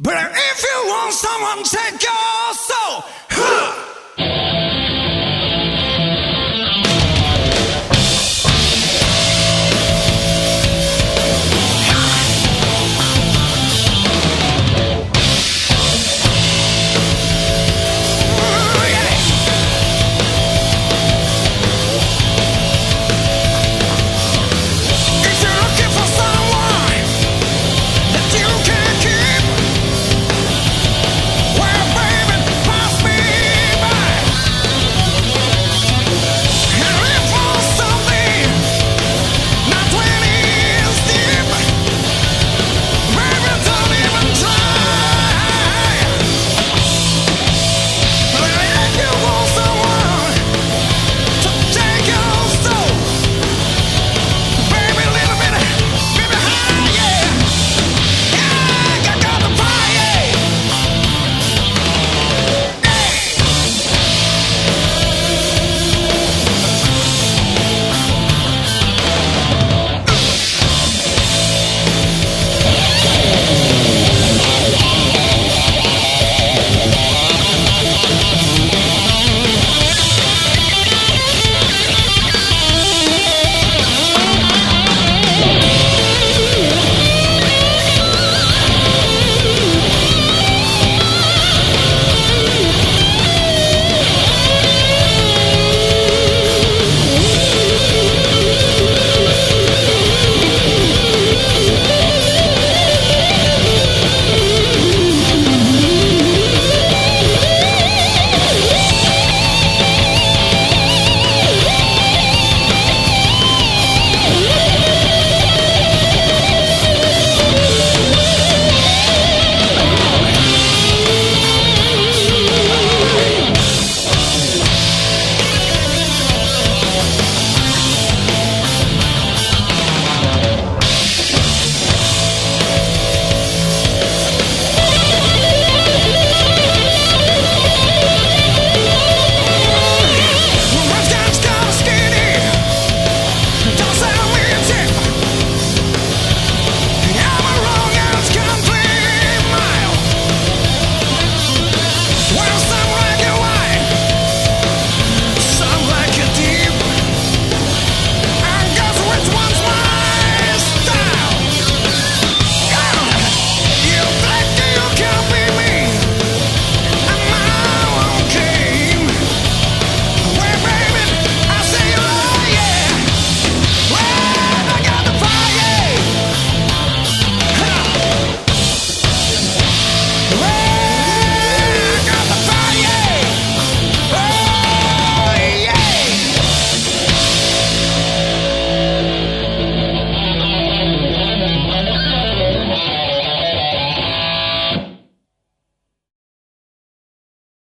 But if you want someone take your soul, huh,